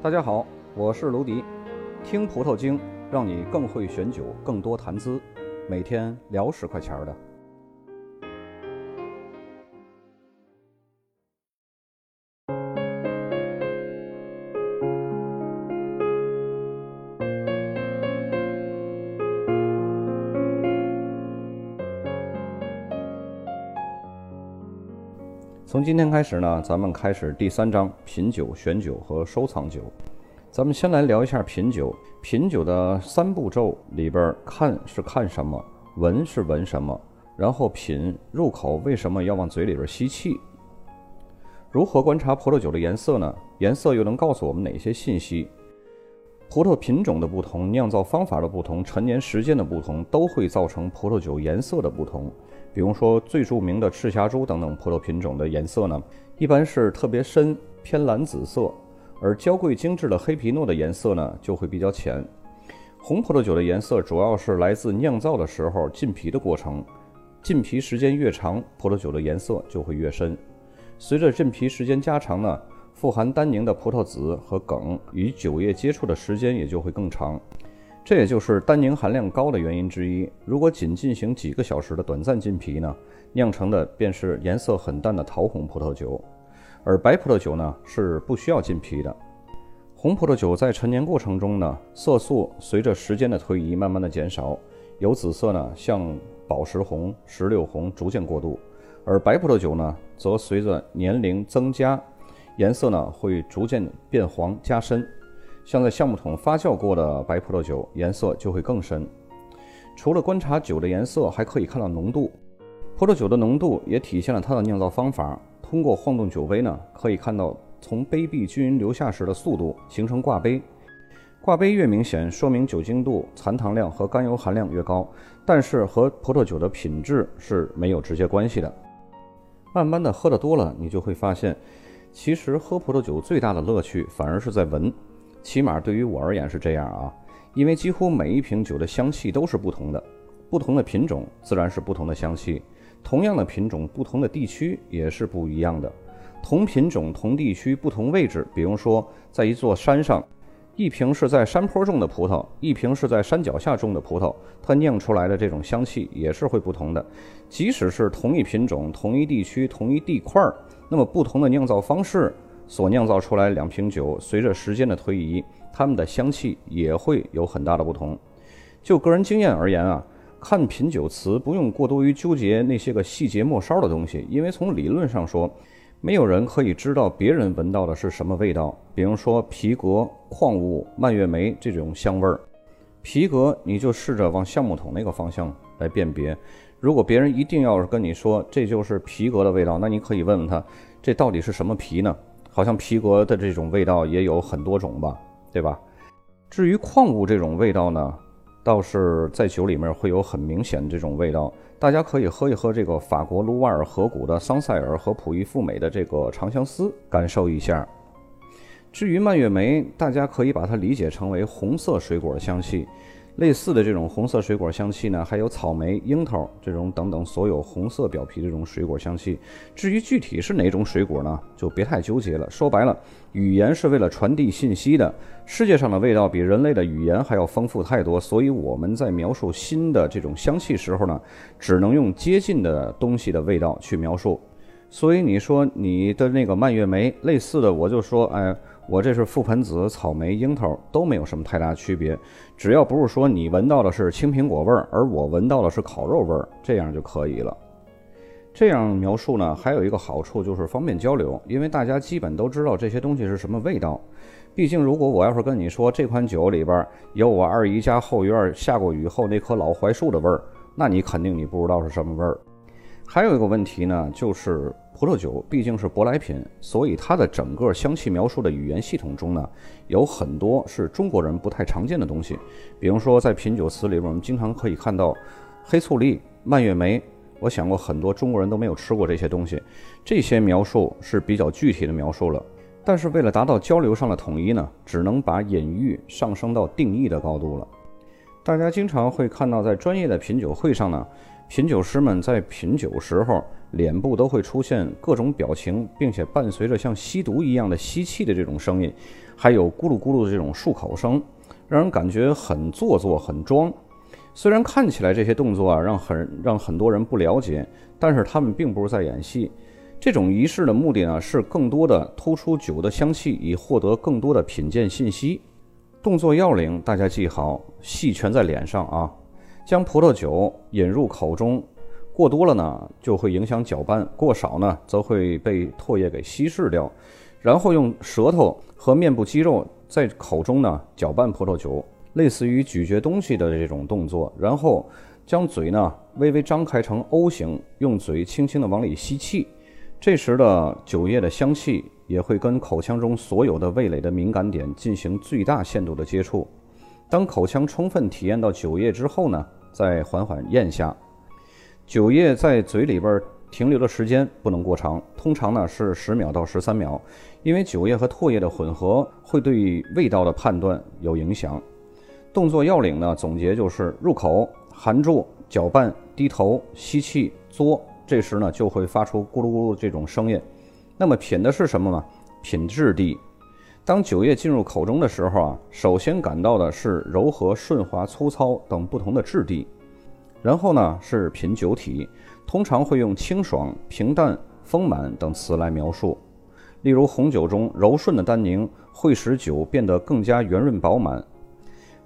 大家好，我是卢迪，听葡萄精，让你更会选酒，更多谈资，每天聊十块钱的。从今天开始呢，咱们开始第三章品酒、选酒和收藏酒。咱们先来聊一下品酒。品酒的三步骤里边，看是看什么，闻是闻什么，然后品入口为什么要往嘴里边吸气？如何观察葡萄酒的颜色呢？颜色又能告诉我们哪些信息？葡萄品种的不同、酿造方法的不同、陈年时间的不同，都会造成葡萄酒颜色的不同。比如说，最著名的赤霞珠等等葡萄品种的颜色呢，一般是特别深，偏蓝紫色；而娇贵精致的黑皮诺的颜色呢，就会比较浅。红葡萄酒的颜色主要是来自酿造的时候浸皮的过程，浸皮时间越长，葡萄酒的颜色就会越深。随着浸皮时间加长呢，富含单宁的葡萄籽和梗与酒液接触的时间也就会更长。这也就是单宁含量高的原因之一。如果仅进行几个小时的短暂浸皮呢，酿成的便是颜色很淡的桃红葡萄酒。而白葡萄酒呢是不需要浸皮的。红葡萄酒在陈年过程中呢，色素随着时间的推移慢慢的减少，由紫色呢向宝石红、石榴红逐渐过渡。而白葡萄酒呢，则随着年龄增加，颜色呢会逐渐变黄加深。像在橡木桶发酵过的白葡萄酒，颜色就会更深。除了观察酒的颜色，还可以看到浓度。葡萄酒的浓度也体现了它的酿造方法。通过晃动酒杯呢，可以看到从杯壁均匀流下时的速度，形成挂杯。挂杯越明显，说明酒精度、残糖量和甘油含量越高，但是和葡萄酒的品质是没有直接关系的。慢慢的喝得多了，你就会发现，其实喝葡萄酒最大的乐趣反而是在闻。起码对于我而言是这样啊，因为几乎每一瓶酒的香气都是不同的，不同的品种自然是不同的香气。同样的品种，不同的地区也是不一样的。同品种、同地区、不同位置，比如说在一座山上，一瓶是在山坡种的葡萄，一瓶是在山脚下种的葡萄，它酿出来的这种香气也是会不同的。即使是同一品种、同一地区、同一地块儿，那么不同的酿造方式。所酿造出来两瓶酒，随着时间的推移，它们的香气也会有很大的不同。就个人经验而言啊，看品酒词不用过多于纠结那些个细节末梢的东西，因为从理论上说，没有人可以知道别人闻到的是什么味道。比如说皮革、矿物、蔓越莓这种香味儿，皮革你就试着往橡木桶那个方向来辨别。如果别人一定要是跟你说这就是皮革的味道，那你可以问问他，这到底是什么皮呢？好像皮革的这种味道也有很多种吧，对吧？至于矿物这种味道呢，倒是在酒里面会有很明显的这种味道。大家可以喝一喝这个法国卢瓦尔河谷的桑塞尔和普伊富美的这个长相思，感受一下。至于蔓越莓，大家可以把它理解成为红色水果的香气。类似的这种红色水果香气呢，还有草莓、樱桃这种等等所有红色表皮这种水果香气。至于具体是哪种水果呢，就别太纠结了。说白了，语言是为了传递信息的。世界上的味道比人类的语言还要丰富太多，所以我们在描述新的这种香气时候呢，只能用接近的东西的味道去描述。所以你说你的那个蔓越莓类似的，我就说，哎。我这是覆盆子、草莓、樱桃都没有什么太大区别，只要不是说你闻到的是青苹果味儿，而我闻到的是烤肉味儿，这样就可以了。这样描述呢，还有一个好处就是方便交流，因为大家基本都知道这些东西是什么味道。毕竟，如果我要是跟你说这款酒里边有我二姨家后院下过雨后那棵老槐树的味儿，那你肯定你不知道是什么味儿。还有一个问题呢，就是葡萄酒毕竟是舶来品，所以它的整个香气描述的语言系统中呢，有很多是中国人不太常见的东西。比如说，在品酒词里边，我们经常可以看到黑醋栗、蔓越莓。我想过很多中国人都没有吃过这些东西，这些描述是比较具体的描述了。但是为了达到交流上的统一呢，只能把隐喻上升到定义的高度了。大家经常会看到，在专业的品酒会上呢，品酒师们在品酒时候，脸部都会出现各种表情，并且伴随着像吸毒一样的吸气的这种声音，还有咕噜咕噜的这种漱口声，让人感觉很做作、很装。虽然看起来这些动作啊，让很让很多人不了解，但是他们并不是在演戏。这种仪式的目的呢，是更多的突出酒的香气，以获得更多的品鉴信息。动作要领，大家记好，戏全在脸上啊！将葡萄酒引入口中，过多了呢，就会影响搅拌；过少呢，则会被唾液给稀释掉。然后用舌头和面部肌肉在口中呢搅拌葡萄酒，类似于咀嚼东西的这种动作。然后将嘴呢微微张开成 O 型，用嘴轻轻的往里吸气。这时的酒液的香气也会跟口腔中所有的味蕾的敏感点进行最大限度的接触。当口腔充分体验到酒液之后呢，再缓缓咽下。酒液在嘴里边停留的时间不能过长，通常呢是十秒到十三秒，因为酒液和唾液的混合会对味道的判断有影响。动作要领呢，总结就是入口含住，搅拌，低头吸气，嘬。这时呢，就会发出咕噜咕噜这种声音。那么品的是什么呢？品质地。当酒液进入口中的时候啊，首先感到的是柔和、顺滑、粗糙等不同的质地。然后呢，是品酒体，通常会用清爽、平淡、丰满等词来描述。例如，红酒中柔顺的单宁会使酒变得更加圆润饱满；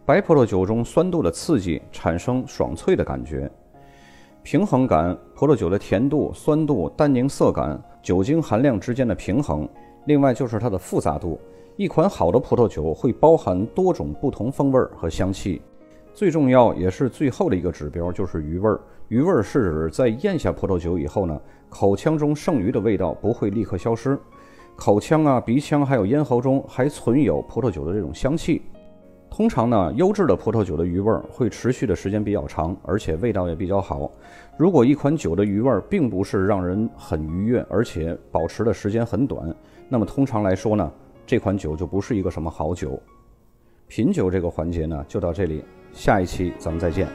白葡萄酒中酸度的刺激产生爽脆的感觉。平衡感，葡萄酒的甜度、酸度、单宁色感、酒精含量之间的平衡。另外就是它的复杂度。一款好的葡萄酒会包含多种不同风味和香气。最重要也是最后的一个指标就是余味儿。余味儿是指在咽下葡萄酒以后呢，口腔中剩余的味道不会立刻消失，口腔啊、鼻腔还有咽喉中还存有葡萄酒的这种香气。通常呢，优质的葡萄酒的余味儿会持续的时间比较长，而且味道也比较好。如果一款酒的余味并不是让人很愉悦，而且保持的时间很短，那么通常来说呢，这款酒就不是一个什么好酒。品酒这个环节呢，就到这里，下一期咱们再见。